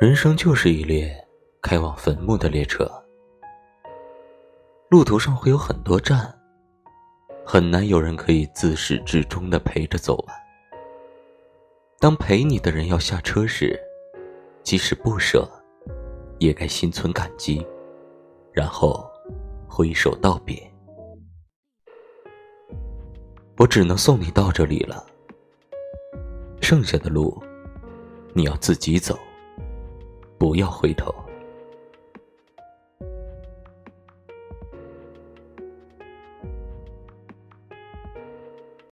人生就是一列开往坟墓的列车，路途上会有很多站，很难有人可以自始至终的陪着走完。当陪你的人要下车时，即使不舍，也该心存感激，然后挥手道别。我只能送你到这里了，剩下的路，你要自己走，不要回头。